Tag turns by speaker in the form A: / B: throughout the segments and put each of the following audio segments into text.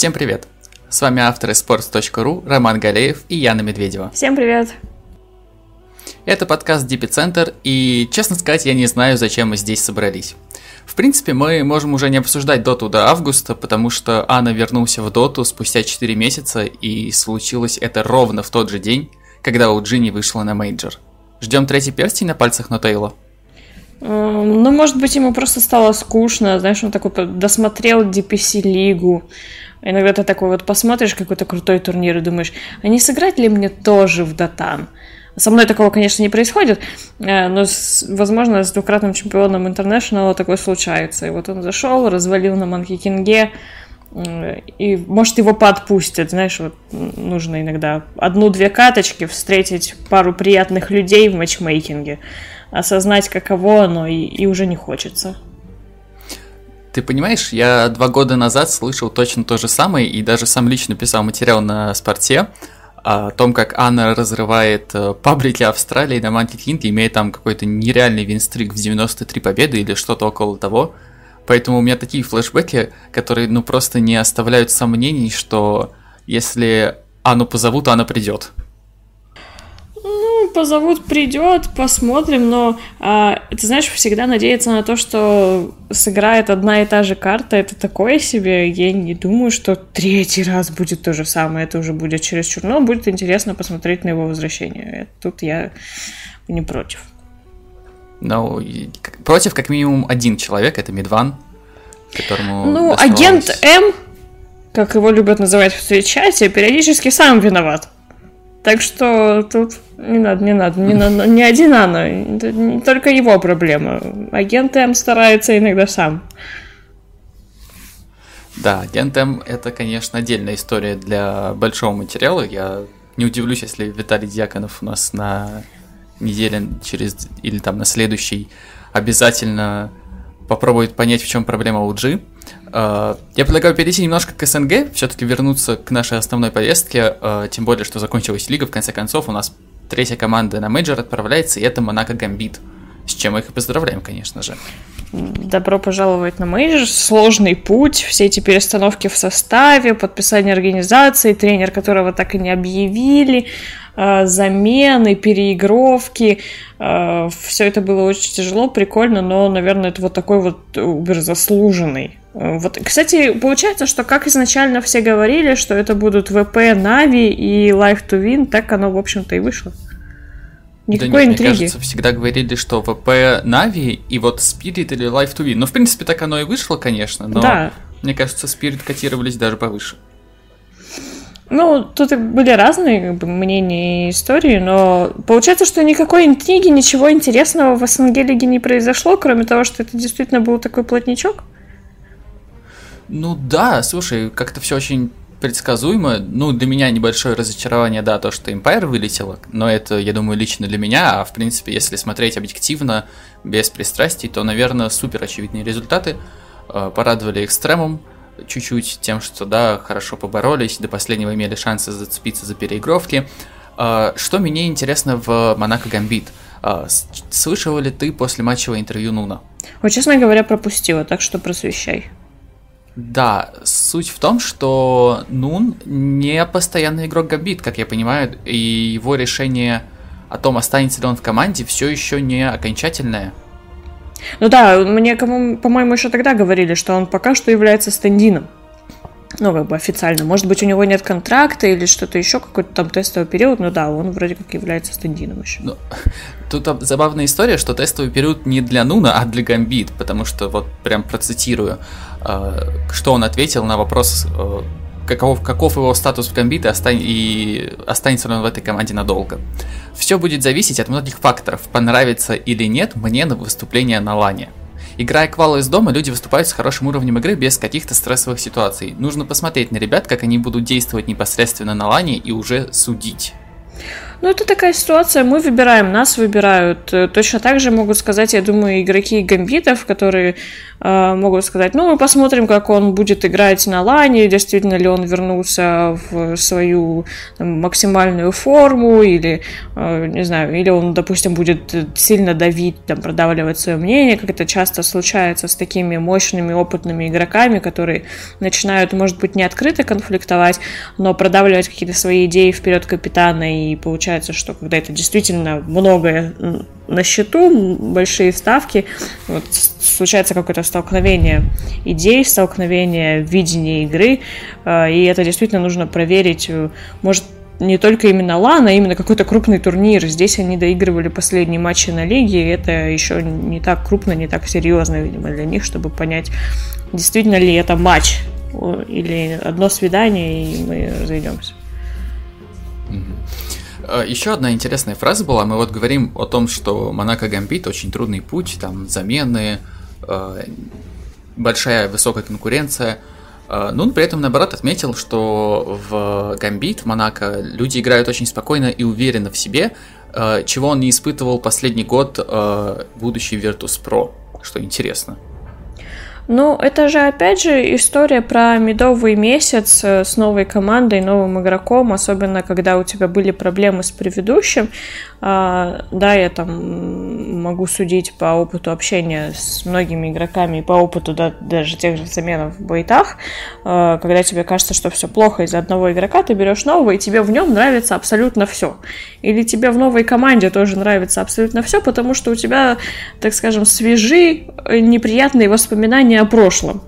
A: Всем привет! С вами авторы sports.ru Роман Галеев и Яна Медведева.
B: Всем привет!
A: Это подкаст DPC-центр, и, честно сказать, я не знаю, зачем мы здесь собрались. В принципе, мы можем уже не обсуждать доту до августа, потому что Ана вернулся в доту спустя 4 месяца, и случилось это ровно в тот же день, когда OG не вышла на мейджор. Ждем третий перстень на пальцах N0tail'а.
B: Эм, ну, может быть, ему просто стало скучно, знаешь, он такой досмотрел DPC-лигу. Иногда ты такой вот посмотришь какой-то крутой турнир и думаешь, а не сыграть ли мне тоже в Дотан? Со мной такого, конечно, не происходит, э, но, возможно, с двукратным чемпионом Интернешнл такое случается. И вот он зашел, развалил на Манки Кинге, и, может, его подпустят, знаешь, вот нужно иногда одну-две каточки, встретить пару приятных людей в матчмейкинге, осознать, каково оно, и, и уже не хочется.
A: Ты понимаешь, я два года назад слышал точно то же самое, и даже сам лично писал материал на спорте, о том, как Анна разрывает э, паблики Австралии на Манти Кинге, имея там какой-то нереальный винстрик в 93 победы или что-то около того. Поэтому у меня такие флешбеки, которые ну просто не оставляют сомнений, что если Анну позовут, она придет
B: позовут, придет, посмотрим, но а, ты знаешь, всегда надеяться на то, что сыграет одна и та же карта, это такое себе. Я не думаю, что третий раз будет то же самое, это уже будет чересчур, но будет интересно посмотреть на его возвращение. Тут я не против.
A: Ну, против как минимум один человек, это Медван, которому...
B: Ну, доставалось... агент М, как его любят называть в чате, периодически сам виноват. Так что тут не надо, не надо, не, надо, не один Анна, это не только его проблема. Агент М старается иногда сам.
A: Да, агент М это, конечно, отдельная история для большого материала. Я не удивлюсь, если Виталий Дьяконов у нас на неделе через или там на следующий обязательно попробует понять, в чем проблема у OG. Э, я предлагаю перейти немножко к СНГ, все-таки вернуться к нашей основной повестке, э, тем более, что закончилась лига, в конце концов, у нас третья команда на мейджор отправляется, и это Monaco Gambit. С чем мы их и поздравляем, конечно же.
B: Добро пожаловать на мейджор. Сложный путь, все эти перестановки в составе, подписание организации, тренер, которого так и не объявили, э, замены, переигровки. Все это было очень тяжело, прикольно, но, наверное, это вот такой вот убер заслуженный вот, кстати, получается, что как изначально все говорили, что это будут ВП, Нави и Life to Win, так оно, в общем-то, и вышло.
A: Никакой да нет, интриги. Мне кажется, всегда говорили, что ВП Нави и вот Spirit или Life to Win. Ну, в принципе, так оно и вышло, конечно, но да. мне кажется, Spirit котировались даже повыше.
B: Ну, тут были разные как бы, мнения и истории, но получается, что никакой интриги, ничего интересного в СНГ лиге не произошло, кроме того, что это действительно был такой плотничок.
A: Ну да, слушай, как-то все очень предсказуемо. Ну, для меня небольшое разочарование, да, то, что Empire вылетело, но это, я думаю, лично для меня, а в принципе, если смотреть объективно, без пристрастий, то, наверное, супер очевидные результаты. Э, порадовали экстремум чуть-чуть тем, что, да, хорошо поборолись, до последнего имели шансы зацепиться за переигровки. Э, что мне интересно в Монако Гамбит? Э, слышала ли ты после матчевого интервью Нуна?
B: Вот, честно говоря, пропустила, так что просвещай.
A: Да, суть в том, что Нун не постоянный игрок Гамбит, как я понимаю, и его решение о том, останется ли он в команде, все еще не окончательное.
B: Ну да, мне, по-моему, еще тогда говорили, что он пока что является стендином. Ну, как бы официально. Может быть, у него нет контракта или что-то еще, какой-то там тестовый период, но да, он вроде как является стендином еще. Ну,
A: тут забавная история, что тестовый период не для Нуна, а для Гамбит, потому что вот прям процитирую. Э, что он ответил на вопрос, э, каков, каков его статус в комбите остань, и останется ли он в этой команде надолго. Все будет зависеть от многих факторов, понравится или нет мне на выступление на лане. Играя квалы из дома, люди выступают с хорошим уровнем игры без каких-то стрессовых ситуаций. Нужно посмотреть на ребят, как они будут действовать непосредственно на лане и уже судить.
B: Ну, это такая ситуация, мы выбираем, нас выбирают. Точно так же могут сказать, я думаю, игроки гамбитов, которые э, могут сказать, ну, мы посмотрим, как он будет играть на лане, действительно ли он вернулся в свою там, максимальную форму, или, э, не знаю, или он, допустим, будет сильно давить, там, продавливать свое мнение, как это часто случается с такими мощными, опытными игроками, которые начинают, может быть, не открыто конфликтовать, но продавливать какие-то свои идеи вперед капитана, и получается, что когда это действительно многое на счету, большие ставки, вот, случается какое-то столкновение идей, столкновение видения игры, э, и это действительно нужно проверить, э, может, не только именно лан, а именно какой-то крупный турнир. Здесь они доигрывали последние матчи на лиге, и это еще не так крупно, не так серьезно, видимо, для них, чтобы понять, действительно ли это матч или одно свидание, и мы разойдемся.
A: Э, Еще одна интересная фраза была. Мы вот говорим о том, что Монако Гамбит очень трудный путь, там замены, э, большая высокая конкуренция. Э, но он при этом, наоборот, отметил, что в Гамбит, в Монако, люди играют очень спокойно и уверенно в себе, чего он не испытывал последний год, будущий Virtus Pro, что интересно.
B: Ну, это же, опять же, история про медовый месяц э, с новой командой, новым игроком, особенно когда у тебя были проблемы с предыдущим. А, да, я там могу судить по опыту общения с многими игроками и по опыту да, даже тех же заменов в бойтах. А, когда тебе кажется, что все плохо из-за одного игрока, ты берешь нового, и тебе в нем нравится абсолютно все. Или тебе в новой команде тоже нравится абсолютно все, потому что у тебя, так скажем, свежи э, неприятные воспоминания о прошлом.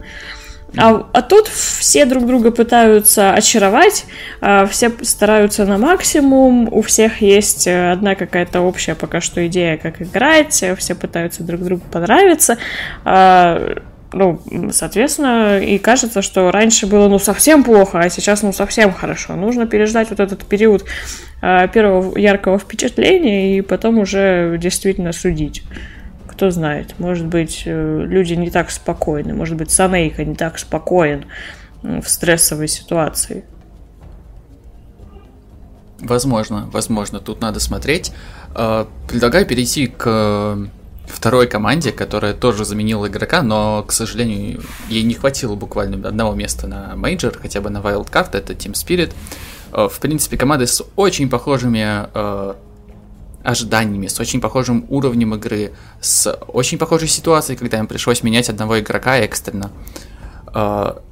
B: А, а тут все друг друга пытаются очаровать, а, все стараются на максимум, у всех есть э, одна какая-то общая пока что идея, как играть, все пытаются друг другу понравиться. А, ну, соответственно, и кажется, что раньше было ну совсем плохо, а сейчас ну совсем хорошо. Нужно переждать вот этот период первого яркого впечатления и потом уже действительно судить кто знает. Может быть, э, люди не так спокойны. Может быть, Санейка не так спокоен в стрессовой ситуации.
A: Возможно, возможно, тут надо смотреть. Э, предлагаю перейти к второй команде, которая тоже заменила игрока, но, к сожалению, ей не хватило буквально одного места на мейджор, хотя бы на Wildcard, это Team Spirit. Э, в принципе, команды с очень похожими ожиданиями, с очень похожим уровнем игры, с очень похожей ситуацией, когда им пришлось менять одного игрока экстренно. А,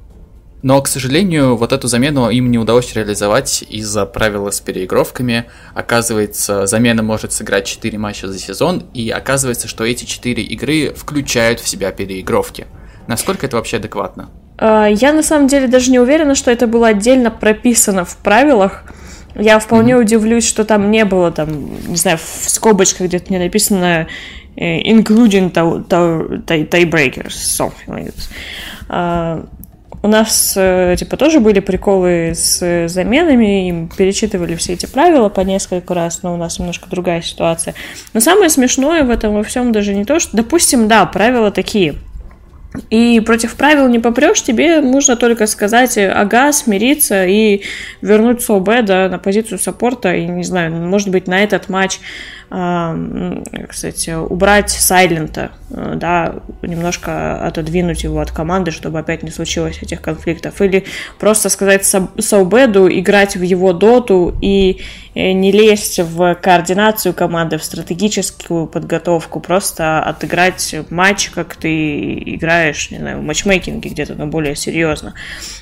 A: но, к сожалению, вот эту замену им не удалось реализовать из-за правила с переигровками. Оказывается, замена может сыграть 4 матча за сезон, и оказывается, что эти 4 игры включают в себя переигровки. Насколько это вообще адекватно?
B: А, я на самом деле даже не уверена, что это было отдельно прописано в правилах. Я вполне mm-hmm. удивлюсь, что там не было, там, не знаю, в скобочках где-то не написано э, including tiebreakers, something like this. Uh, у нас, э, типа, тоже были приколы с заменами, им перечитывали все эти правила по несколько раз, но у нас немножко другая ситуация. Но самое смешное в этом во всем даже не то, что, допустим, да, правила такие – и против правил не попрешь, тебе нужно только сказать ага, смириться и вернуть СОБ да, на позицию саппорта. И не знаю, может быть, на этот матч кстати, убрать Сайлента, э, да, немножко отодвинуть его от команды, чтобы опять не случилось этих конфликтов. Или просто сказать Саубеду играть в его доту и э, не лезть в координацию команды, в стратегическую подготовку, просто отыграть матч, как ты играешь, не знаю, в матчмейкинге где-то, но более серьезно.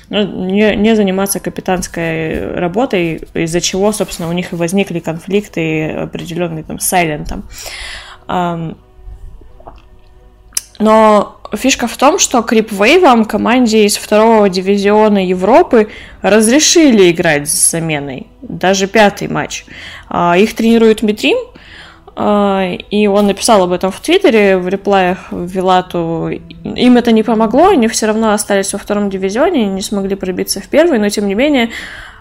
B: Ну, не, не заниматься капитанской работой, из-за чего, собственно, у них и возникли конфликты определенные там Сайлентом. Но фишка в том, что Крипвейвам команде из второго дивизиона Европы разрешили играть с заменой. Даже пятый матч. А, их тренирует Митрим, а, и он написал об этом в Твиттере, в реплаях в Вилату. Им это не помогло, они все равно остались во втором дивизионе, не смогли пробиться в первый, но тем не менее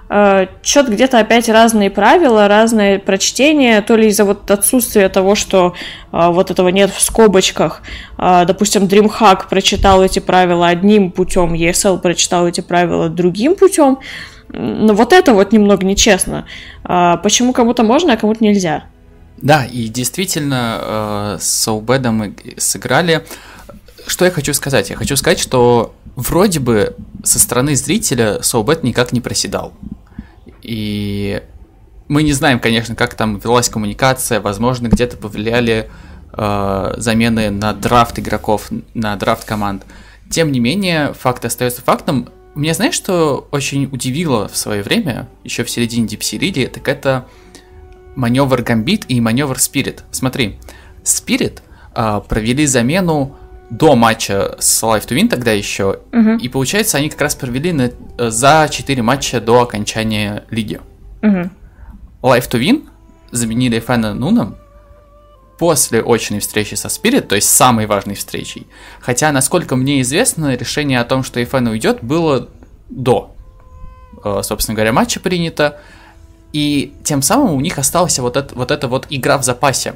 B: Что-то где-то опять разные правила, разное прочтение, то ли из-за вот отсутствия того, что а, вот этого нет в скобочках. А, допустим, DreamHack прочитал эти правила одним путем, ESL прочитал эти правила другим путем. Но вот это вот немного нечестно. Почему кому-то можно, а кому-то нельзя?
A: Да, и действительно э, с мы сыграли. Что я хочу сказать? Я хочу сказать, что вроде бы со стороны зрителя Соубед никак не проседал. И мы не знаем, конечно, как там велась коммуникация, возможно, где-то повлияли э, замены на драфт игроков, на драфт команд. Тем не менее, факт остается фактом. Меня знаешь, что очень удивило в свое время, еще в середине League, так это маневр Гамбит и маневр Спирит. Смотри, Спирит э, провели замену до матча с Life to Win тогда еще,
B: Мгм.
A: и получается они как раз провели на- э, за 4 матча до окончания лиги.
B: Мгм.
A: Life to Win заменили Фэна Нуном после очной встречи со Спирит, то есть самой важной встречей. Хотя, насколько мне известно, решение о том, что Эфен уйдет, было до, э, собственно говоря, матча принято. И тем самым у них осталась вот, это, вот эта вот игра в запасе.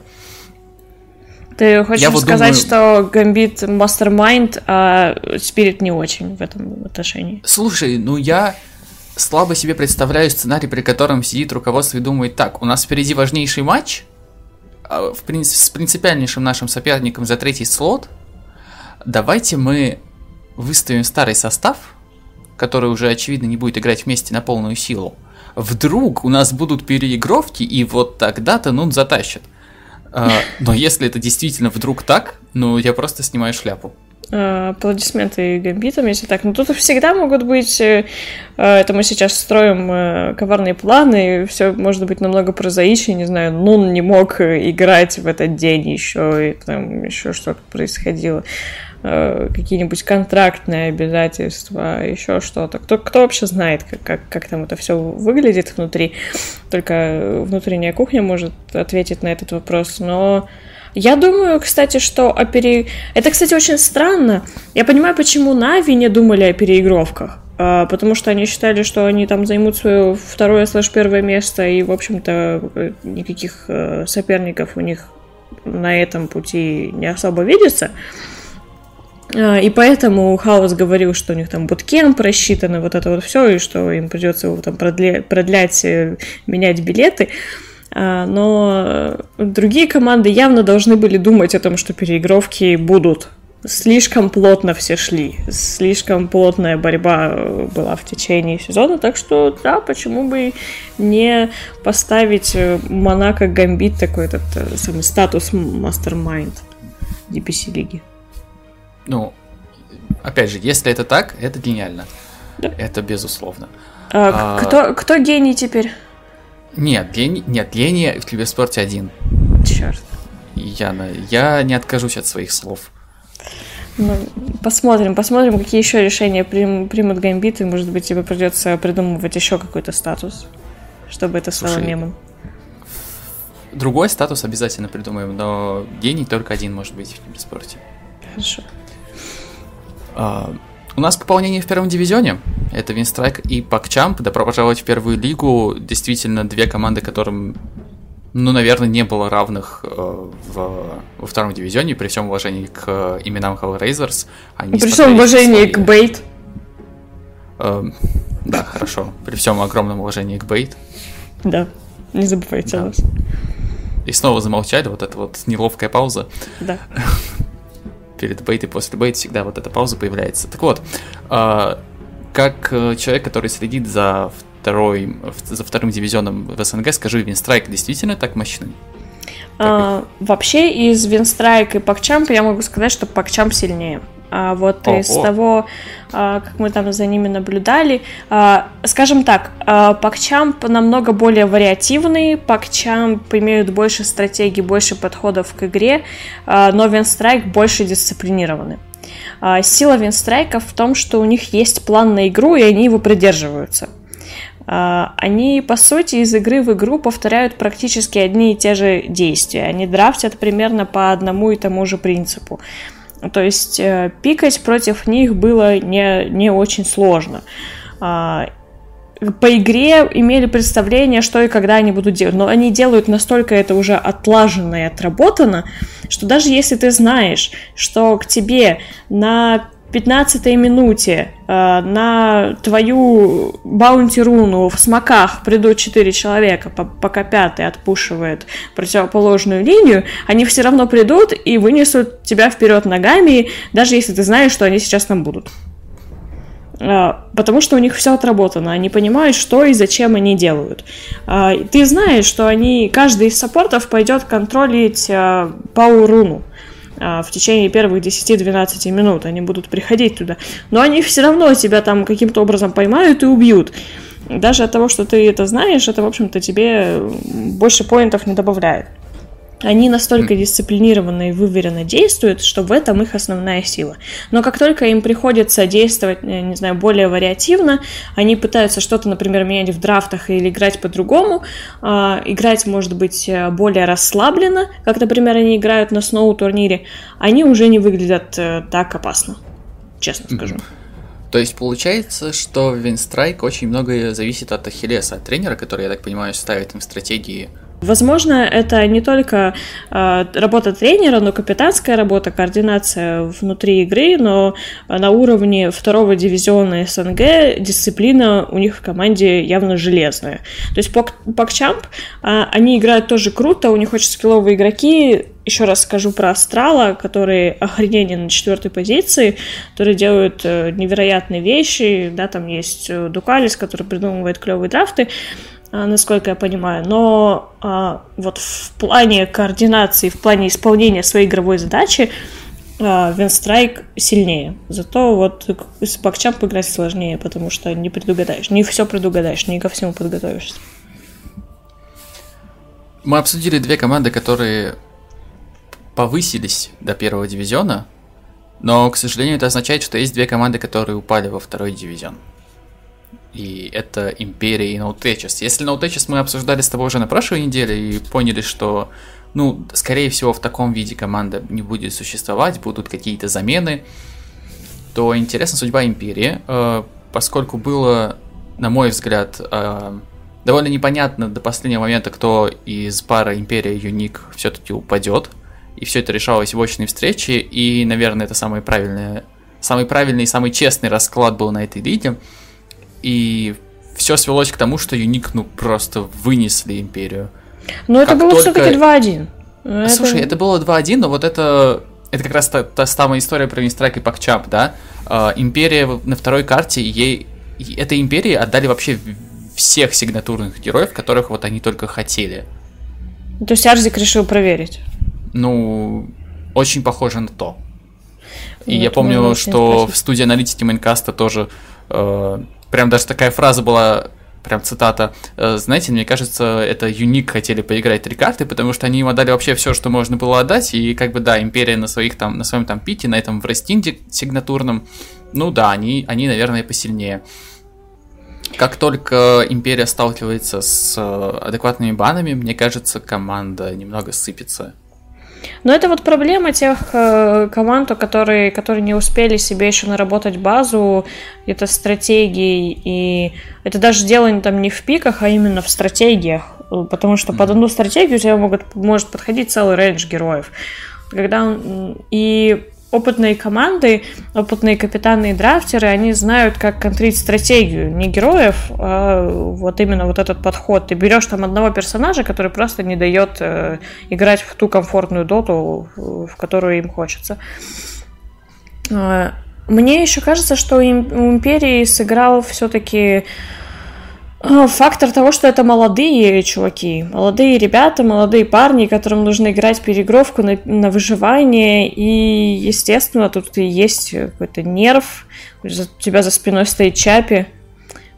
B: Ты хочешь
A: Я вот
B: сказать,
A: думаю-
B: что Гамбит мастермайнд, а Спирит не очень в этом отношении?
A: Слушай, ну я слабо себе представляю сценарий, при котором сидит руководство и думает, так, у нас впереди важнейший матч, а, в принципе, с принципиальнейшим нашим соперником за третий слот, давайте мы выставим старый состав, который уже, очевидно, не будет играть вместе на полную силу. Вдруг у нас будут переигровки, и вот тогда-то Нун затащит. А, Но если это действительно вдруг так, ну я просто снимаю шляпу.
B: Э, Аплодисменты Гамбитам, если так. Но тут всегда могут быть... э, э, Это мы сейчас строим э, коварные планы, все может быть намного прозаичнее, не знаю, Нун не мог играть в этот день еще, и там еще что-то происходило. Э, Какие-нибудь контрактные обязательства, еще что-то. Кто, кто вообще знает, как, как, как там это все выглядит внутри? Только внутренняя кухня может ответить на этот вопрос, но... Я думаю, кстати, что о пере... Это, кстати, очень странно. Я понимаю, почему Нави не думали о переигровках. А, Потому что они считали, что они там займут свое второе слэш первое место, и, в общем-то, э, никаких э, соперников у них на этом пути не особо видится. А, И поэтому Хаус говорил, что у них там буткемп рассчитан, и вот это вот все, и что им придется его там продле- продлять, э, менять билеты. А, Но другие команды явно должны были думать о том, что переигровки будут. Слишком плотно все шли, слишком плотная борьба э, была в течение сезона, так что да, почему бы не поставить э, Монако Гамбит такой этот самый статус мастермайнд DPC лиги.
A: Ну, опять же, если это так, это гениально.
B: Да.
A: Это безусловно.
B: А,
A: А.
B: Кто, кто гений теперь?
A: Нет, Лени, нет, Лени в Клиберспорте один.
B: Черт.
A: Яна, я не откажусь от своих слов.
B: Ну, посмотрим, посмотрим, какие еще решения прим- примут гамбиты. Может быть, тебе придется придумывать еще какой-то статус, чтобы это стало
A: Слушай,
B: мемом.
A: Другой статус обязательно придумаем, но гений только один может быть в Клиберспорте.
B: Хорошо.
A: А, у нас пополнение в первом дивизионе. Это Винстрайк и Пакчамп. Добро пожаловать в первую лигу. Действительно, две команды, которым, ну, наверное, не было равных э, в, во втором дивизионе, при всем уважении к именам Hellraisers. Они
B: При всем уважении
A: свои-
B: к Бейт.
A: Э, да, хорошо. При всем огромном уважении к Бейт.
B: Да, не забывайте о
A: Да.
B: нас.
A: И снова замолчали, вот эта вот неловкая пауза.
B: Да.
A: перед бейт и после бейт всегда вот эта пауза появляется. Так вот, а, как э, человек, который следит за второй, за вторым дивизионом в СНГ, скажи, Винстрайк действительно так мощный?
B: А, вообще из Винстрайк и Пакчамп я могу сказать, что Пакчамп сильнее. А вот
A: Ого.
B: из того, а, как мы там за ними наблюдали, а, скажем так, а, Пакчамп намного более вариативный, Пакчамп имеют больше стратегий, больше подходов к игре, а, но Винстрайк больше дисциплинированы. А, Сила Винстрайка в том, что у них есть план на игру, и они его придерживаются. А, Они, по сути, из игры в игру повторяют практически одни и те же действия. Они драфтят примерно по одному и тому же принципу. То есть э, пикать против них было не, не очень сложно. А, По игре имели представление, что и когда они будут делать. Но они делают настолько это уже отлажено и отработано, что даже если ты знаешь, что к тебе на 15 минуте э, на твою баунти-руну в смоках придут 4 человека, пока пятый отпушивает противоположную линию, они все равно придут и вынесут тебя вперед ногами, даже если ты знаешь, что они сейчас там будут. Э, потому что у них все отработано, они понимают, что и зачем они делают. Э, ты знаешь, что они, каждый из саппортов пойдет контролить э, пауруну. А, в течение первых 10-12 минут. Они будут приходить туда. Но они все равно тебя там каким-то образом поймают и убьют. Даже от того, что ты это знаешь, это, в общем-то, тебе больше поинтов не добавляет. Они настолько дисциплинированно и выверенно действуют, что в этом их основная сила. Но как только им приходится действовать, э, не знаю, более вариативно, они пытаются что-то, например, менять в драфтах или играть по-другому, э, играть, может быть, э, более расслабленно, как, например, они играют на сноу-турнире, они уже не выглядят э, так опасно, честно скажу.
A: То есть получается, что в Винстрайк очень многое зависит от Ахиллеса, от тренера, который, я так понимаю, ставит им стратегии
B: Возможно, это не только э, работа тренера, но капитанская работа, координация внутри игры, но на уровне второго дивизиона СНГ дисциплина у них в команде явно железная. То есть Пакчамп, э, они играют тоже круто, у них очень скилловые игроки, еще раз скажу про Астрала, которые охренение на четвертой позиции, которые делают э, невероятные вещи, да, там есть э, Дукалис, который придумывает клевые драфты, а, насколько я понимаю. Но а, вот в плане координации, в плане исполнения своей игровой задачи Винстрайк сильнее. Зато вот с Пакчамп играть сложнее, потому что не предугадаешь. Не все предугадаешь, не ко всему подготовишься.
A: Мы обсудили две команды, которые повысились до первого дивизиона, но, к сожалению, это означает, что есть две команды, которые упали во второй дивизион и это Империя и Наутечес. Если Наутечес мы обсуждали с тобой уже на прошлой неделе и поняли, что, ну, скорее всего, в таком виде команда не будет существовать, будут какие-то замены, то интересна судьба Империи, э, поскольку было, на мой взгляд, э, довольно непонятно до последнего момента, кто из пары Империя и Юник все-таки упадет, и все это решалось в очной встрече, и, наверное, это самый правильный, самый правильный и самый честный расклад был на этой лиге – и все свелось к тому, что Юник, ну, просто вынесли Империю.
B: Но это было только... все-таки 2-1.
A: Это... Слушай, это было 2-1, но вот это... Это как раз та, та самая история про Винстрайк и Пакчап, да? А, империя на второй карте, ей... Этой Империи отдали вообще всех сигнатурных героев, которых вот они только хотели.
B: То есть Арзик решил проверить?
A: Ну, очень похоже на то. И ну, я помню, что в студии аналитики Майнкаста тоже э, прям даже такая фраза была, прям цитата. «Э, знаете, мне кажется, это Юник хотели поиграть три карты, потому что они им отдали вообще все, что можно было отдать, и как бы, да, Империя на своих там, на своем там пите, на этом врестинде сигнатурном, ну да, они, они, наверное, посильнее. Как только Империя сталкивается с э, адекватными банами, мне кажется, команда немного сыпется.
B: Но это вот проблема тех э, команд, которые, которые не успели себе еще наработать базу, это стратегии, и это даже дело там не в пиках, а именно в стратегиях, потому что под одну стратегию у тебя могут, может подходить целый рейндж героев. Когда и опытные команды, опытные капитаны и драфтеры, они знают, как контрить стратегию, не героев, а вот именно вот этот подход. Ты берешь там одного персонажа, который просто не дает э, играть в ту комфортную доту, в которую им хочется. Э, мне еще кажется, что у Империи сыграл все-таки фактор того, что это молодые чуваки, молодые ребята, молодые парни, которым нужно играть перегровку на, на выживание, и, естественно, тут и есть какой-то нерв, у тебя за спиной стоит Чапи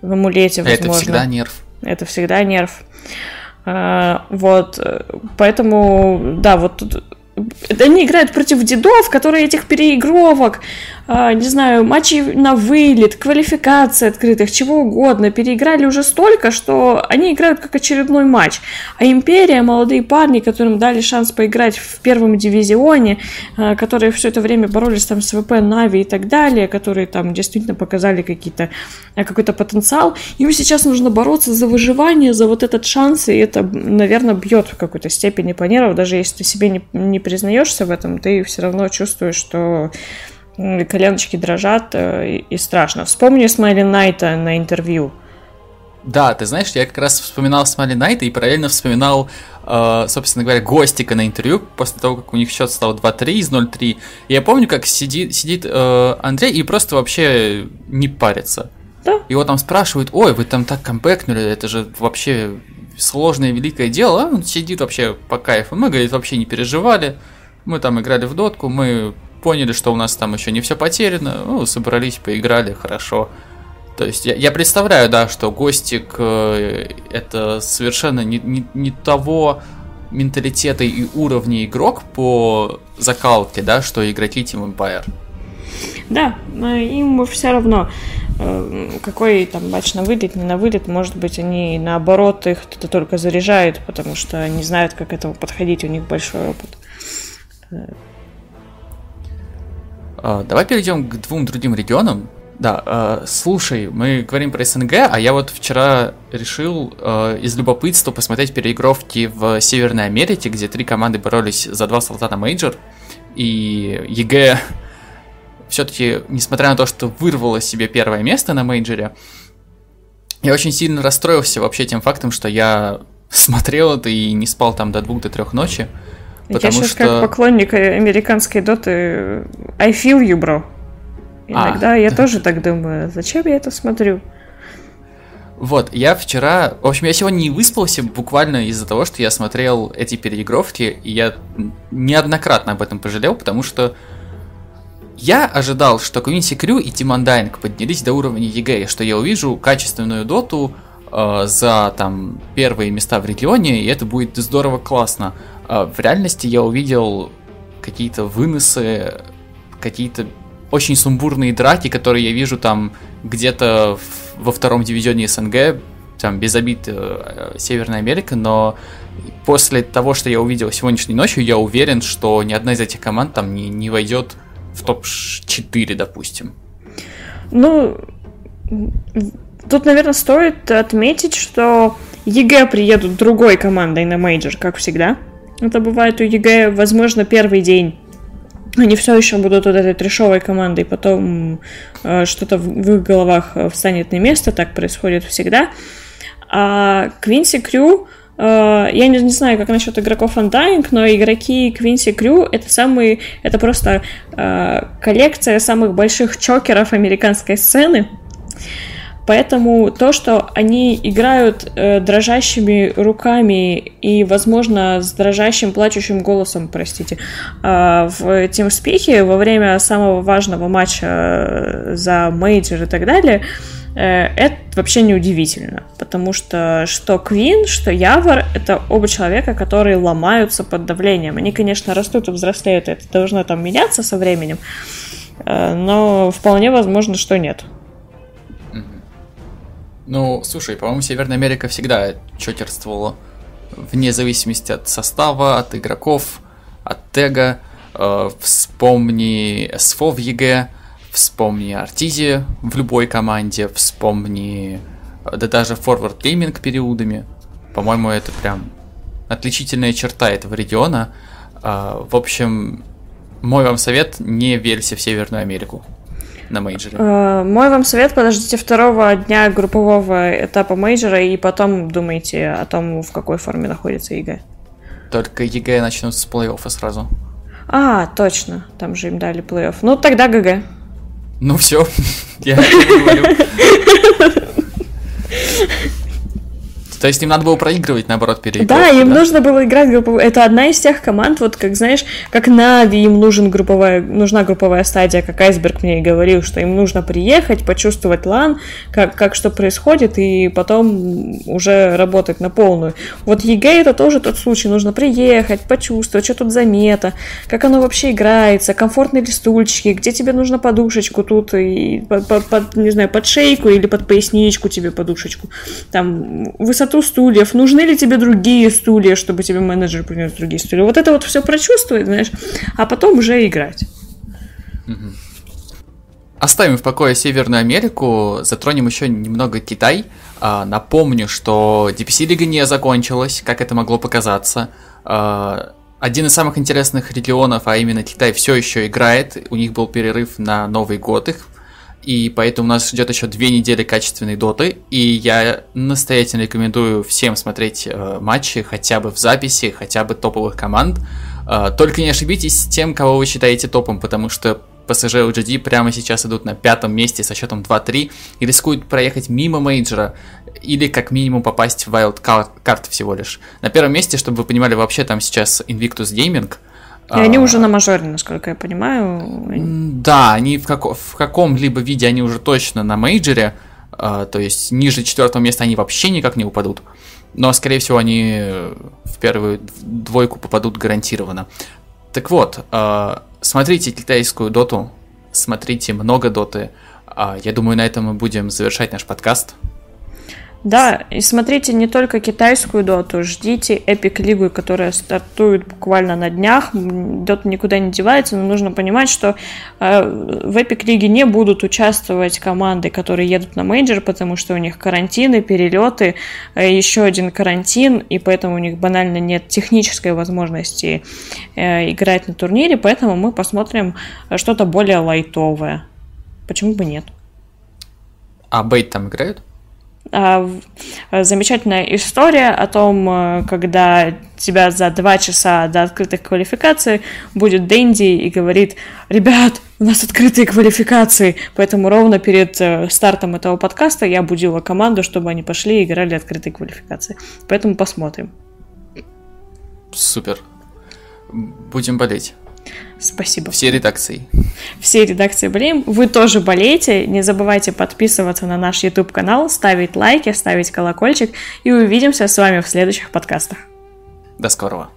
B: в амулете, возможно.
A: Это всегда нерв.
B: Это всегда нерв. А, вот, поэтому, да, вот тут они играют против дедов, которые этих переигровок, э, не знаю, матчей на вылет, квалификации открытых, чего угодно, переиграли уже столько, что они играют как очередной матч. А Империя, молодые парни, которым дали шанс поиграть в первом дивизионе, э, которые все это время боролись там с ВП, Нави и так далее, которые там действительно показали какие-то, э, какой-то потенциал, им сейчас нужно бороться за выживание, за вот этот шанс, и это, наверное, бьет в какой-то степени нервам, даже если ты себе не, не признаешься в этом, ты все равно чувствуешь, что коленочки дрожат э, и, и страшно. Вспомни Смайли Найта на интервью.
A: Да, ты знаешь, я как раз вспоминал Смайли Найта и параллельно вспоминал, э, собственно говоря, Гостика на интервью после того, как у них счет стал 2-3 из 0-3. Я помню, как сидит, сидит э, Андрей и просто вообще не парится.
B: Да.
A: Его там спрашивают, ой, вы там так камбэкнули, это же вообще сложное великое дело. Он сидит вообще по кайфу. Мы, говорит, вообще не переживали. Мы там играли в дотку, мы поняли, что у нас там еще не все потеряно, ну, собрались, поиграли, хорошо. То есть я, я представляю, да, что Гостик э, это совершенно не, не, не того менталитета и уровня игрок по закалке, да, что игроки Team Empire.
B: Да, им все равно, э, какой там матч на вылет, не на вылет, может быть, они наоборот их это только заряжают, потому что не знают, как этого подходить, у них большой опыт.
A: А, давай перейдем к двум другим регионам. Да, э, слушай, мы говорим про СНГ, а я вот вчера решил э, из любопытства посмотреть переигровки в Северной Америке, где три команды боролись за два слота на мейджор. И EG все-таки, несмотря на то, что вырвало себе первое место на мейджоре, я очень сильно расстроился вообще тем фактом, что я смотрел это и не спал там до двух, до трех ночи.
B: Потому я сейчас что... как поклонник американской доты I feel you, bro. Иногда а. я тоже так думаю, зачем я это смотрю?
A: Вот, я вчера... В общем, я сегодня не выспался буквально из-за того, что я смотрел эти переигровки, и я неоднократно об этом пожалел, потому что я ожидал, что Quincy Crew и Team Undying поднялись до уровня EG, что я увижу качественную доту э, за там первые места в регионе, и это будет здорово классно. Э, в реальности я увидел какие-то выносы, какие-то очень сумбурные драки, которые я вижу там где-то во втором дивизионе СНГ, там без обид э, Северная Америка, но после того, что я увидел сегодняшней ночью, я уверен, что ни одна из этих команд там не, не войдет в топ-4, допустим.
B: Ну, тут, наверное, стоит отметить, что EG приедут другой командой на мейджор, как всегда. Это бывает у EG, возможно, первый день они все еще будут вот этой трешовой командой, потом э, что-то в, в их головах э, встанет на место, так происходит всегда. А Quincy Crew я не, не знаю, как насчет игроков Undying, но игроки Quincy Crew это самые, это просто э, коллекция самых больших чокеров американской сцены. Поэтому то, что они играют э, дрожащими руками и, возможно, с дрожащим, плачущим голосом, простите, э, в TeamSpeak во время самого важного матча э, за мейджор и так далее, э, это вообще не удивительно, потому что что Quinn, что YawaR — это оба человека, которые ломаются под давлением. Они, конечно, растут и взрослеют, это должно там меняться со временем, э, но вполне возможно, что нет.
A: Ну, слушай, по-моему, Северная Америка всегда чокерствовала вне зависимости от состава, от игроков, от тега. Э, вспомни СФО в EG, вспомни Arteezy в любой команде, вспомни э, да даже Forward Gaming периодами. По-моему, это прям отличительная черта этого региона. Э, в общем, мой вам совет, не верьте в Северную Америку на мейджоре?
B: Э, мой вам совет, подождите второго дня группового этапа мейджора и потом думайте о том, в какой форме находится EG.
A: Только EG начнут с плей-оффа сразу.
B: А, точно, там же им дали плей-офф. Ну, тогда GG.
A: Ну все, я говорю. То есть им надо было проигрывать, наоборот, переигрывать.
B: Да, им да? нужно было играть групповую. Это одна из тех команд, вот как знаешь, как Na'Vi, им нужен групповая, нужна групповая стадия, как Айсберг мне и говорил, что им нужно приехать, почувствовать LAN, как, как что происходит, и потом уже работать на полную. Вот EG это тоже тот случай, нужно приехать, почувствовать, что тут за мета, как оно вообще играется, комфортные ли стульчики, где тебе нужно подушечку тут, и под, под, под не знаю, под шейку или под поясничку тебе подушечку, там высоту высоту стульев, нужны ли тебе другие стулья, чтобы тебе менеджер принес другие стулья. Вот это вот все прочувствовать, знаешь, а потом уже играть.
A: Оставим в покое Северную Америку, затронем еще немного Китай. А, напомню, что DPC Лига не закончилась, как это могло показаться. А, один из самых интересных регионов, а именно Китай, все еще играет. У них был перерыв на Новый год их. И поэтому нас ждет еще две недели качественной доты. И я настоятельно рекомендую всем смотреть э, матчи хотя бы в записи, хотя бы топовых команд. Э, только не ошибитесь с тем, кого вы считаете топом, потому что PSG LGD прямо сейчас идут на пятом месте со счетом 2-3 и рискуют проехать мимо мейджора или как минимум попасть в wild карт всего лишь. На первом месте, чтобы вы понимали, вообще там сейчас Invictus Gaming.
B: И а, они уже на мажоре, насколько я понимаю.
A: Да, они в, како- в каком-либо виде они уже точно на мейджоре, а, то есть ниже четвертого места они вообще никак не упадут. Но, скорее всего, они в первую двойку попадут гарантированно. Так вот, а, смотрите китайскую доту, смотрите много доты. А, я думаю, на этом мы будем завершать наш подкаст.
B: Да, и смотрите не только китайскую доту, ждите Эпик Лигу, которая стартует буквально на днях. Дота никуда не девается, но нужно понимать, что э, в Epic Лиге не будут участвовать команды, которые едут на мейджор, потому что у них карантины, перелеты, э, еще один карантин, и поэтому у них банально нет технической возможности э, играть на турнире, поэтому мы посмотрим что-то более лайтовое. Почему бы нет?
A: А B8 там играют?
B: А, замечательная история о том, э, когда тебя за два часа до открытой квалификации будет Дэнди и говорит, ребят, у нас открытые квалификации, поэтому ровно перед э, стартом этого подкаста я будила команду, чтобы они пошли и играли открытые квалификации. Поэтому посмотрим.
A: Супер. Будем болеть.
B: Спасибо.
A: Все редакции.
B: Все редакции болеем. Вы тоже болеете. Не забывайте подписываться на наш YouTube канал, ставить лайки, ставить колокольчик. И увидимся с вами в следующих подкастах.
A: До скорого.